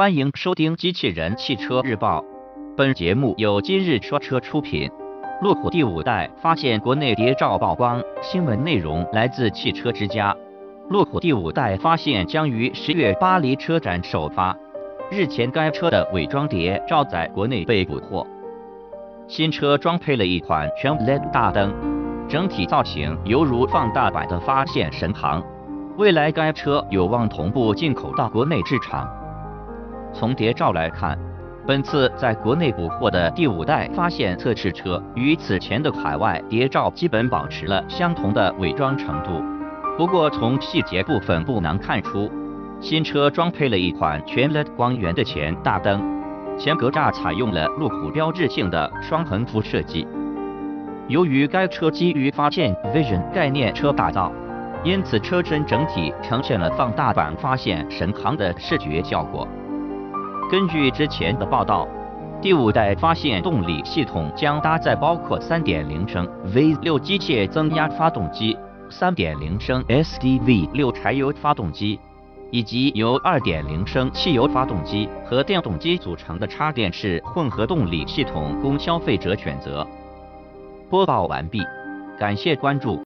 欢迎收听《机器人汽车日报》，本节目由今日说车出品。路虎第五代发现国内谍照曝光，新闻内容来自汽车之家。路虎第五代发现将于十月巴黎车展首发，日前该车的伪装谍照在国内被捕获。新车装配了一款全 LED 大灯，整体造型犹如放大版的发现神行。未来该车有望同步进口到国内市场。从谍照来看，本次在国内捕获的第五代发现测试车与此前的海外谍照基本保持了相同的伪装程度。不过从细节部分不难看出，新车装配了一款全 LED 光源的前大灯，前格栅采用了路虎标志性的双横幅设计。由于该车基于发现 Vision 概念车打造，因此车身整体呈现了放大版发现神航的视觉效果。根据之前的报道，第五代发现动力系统将搭载包括3.0升 V6 机械增压发动机、3.0升 SDV6 柴油发动机，以及由2.0升汽油发动机和电动机组成的插电式混合动力系统供消费者选择。播报完毕，感谢关注。